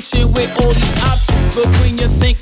with all these options. But when you're thinking,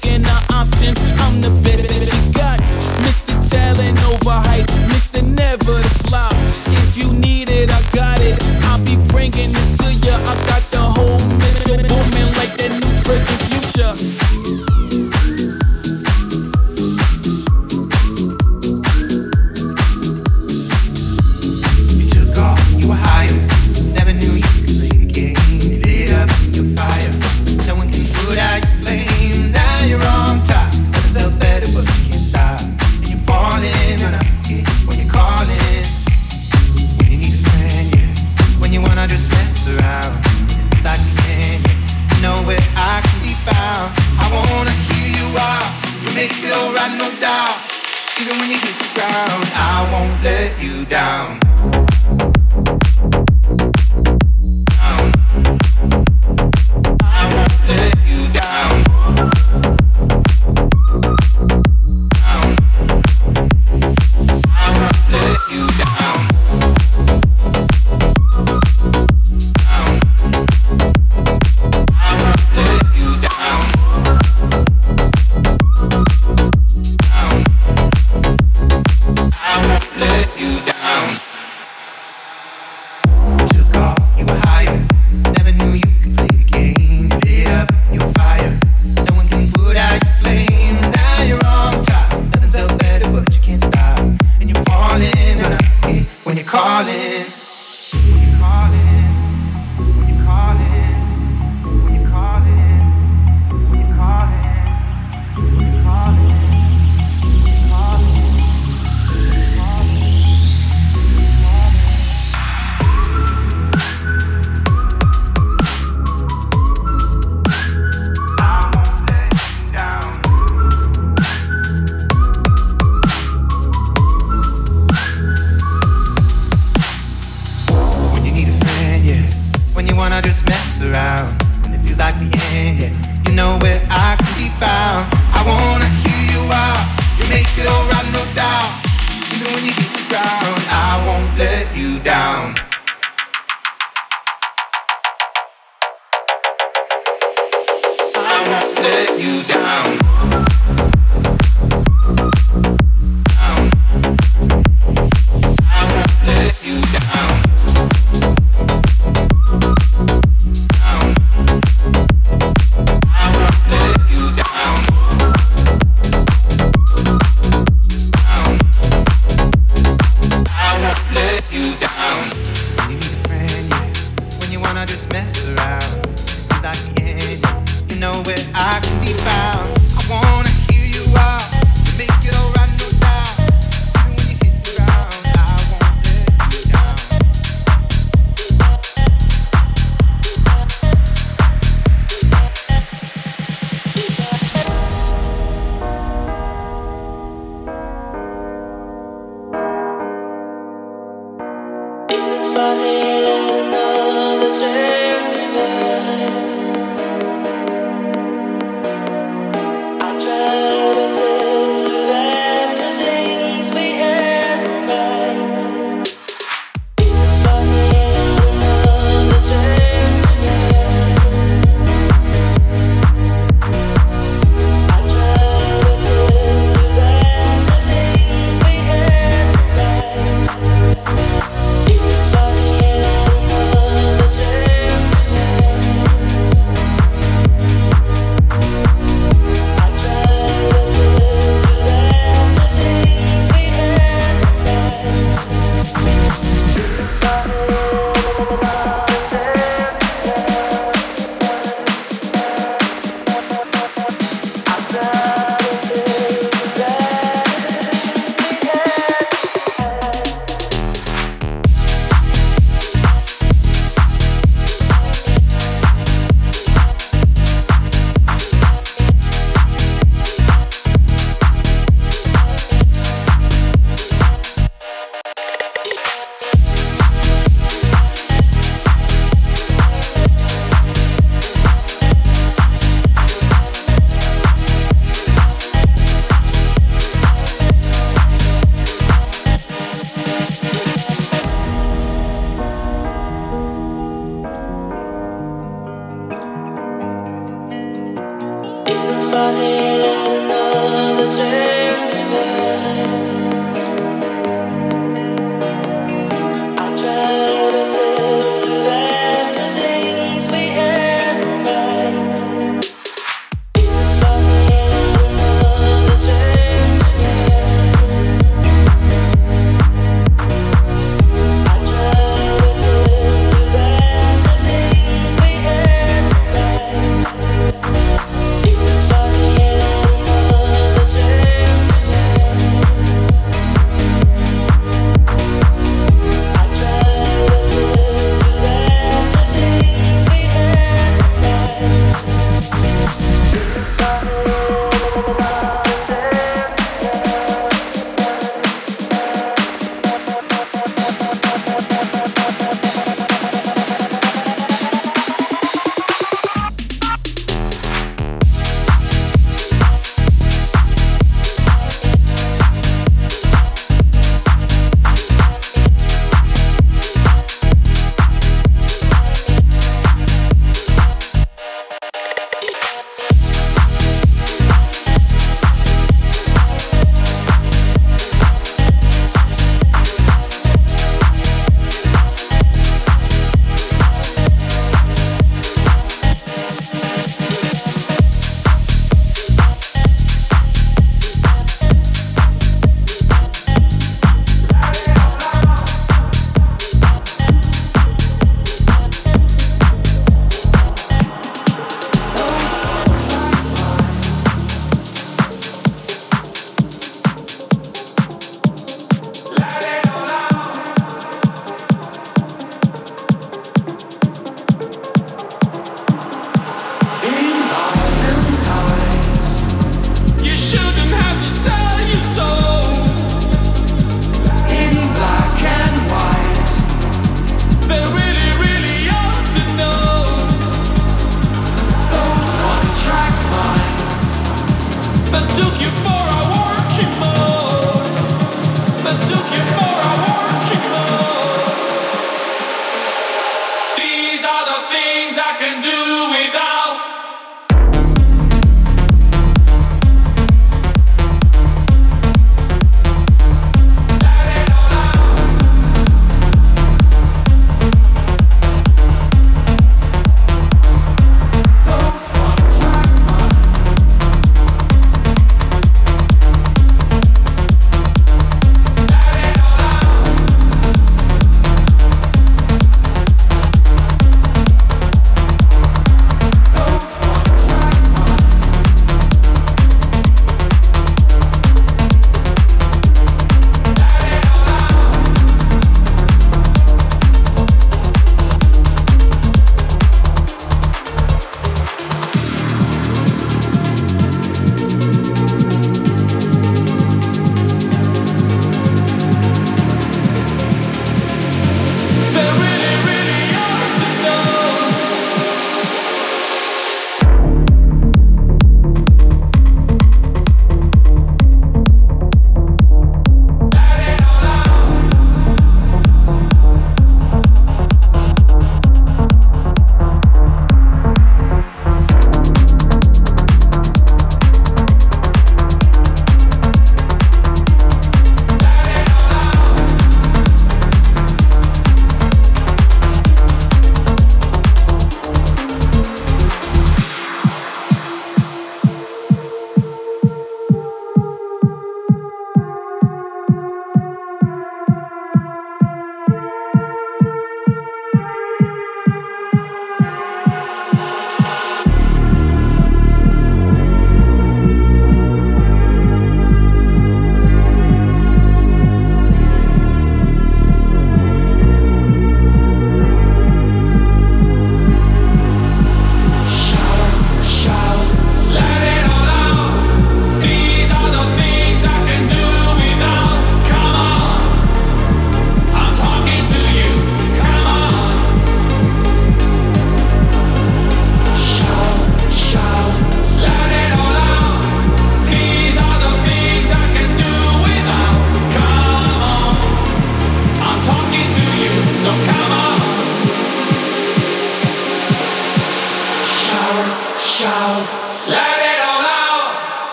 just mess around. Cause I can, you know where I can be found.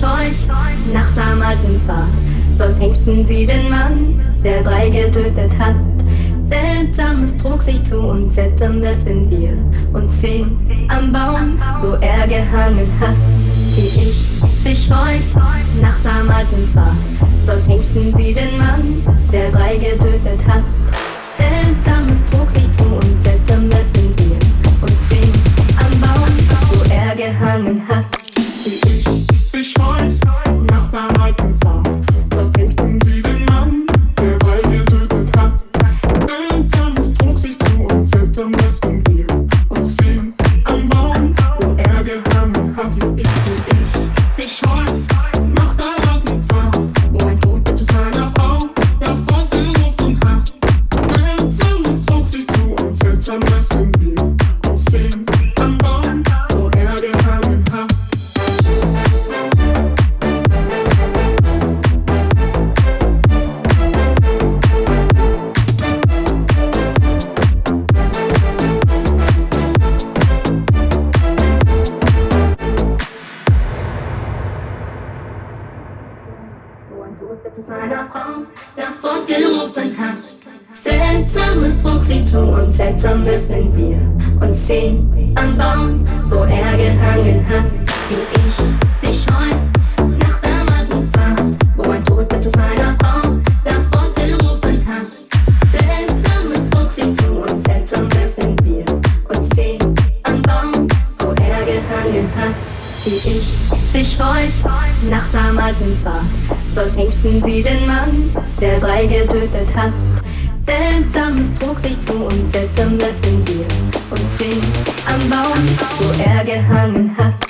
Detroit, nach am alten Pfad. Dort hängten sie den Mann, der drei getötet hat. Seltsames trug sich zu und seltsames sind wir und sehen am Baum, wo er gehangen hat. Zieh ich dich heut nach am alten Pfad. Dort hängten sie den Mann, der drei getötet hat. Seltsames trug sich zu und seltsames sind wir und sehen am Baum, wo er gehangen hat. Zieh ich get hung and hot.